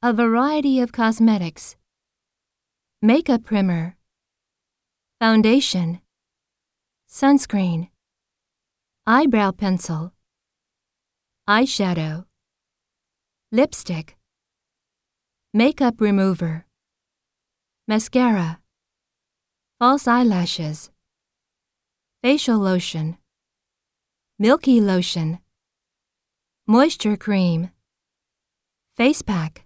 A variety of cosmetics. Makeup primer. Foundation. Sunscreen. Eyebrow pencil. Eyeshadow. Lipstick. Makeup remover. Mascara. False eyelashes. Facial lotion. Milky lotion. Moisture cream. Face pack.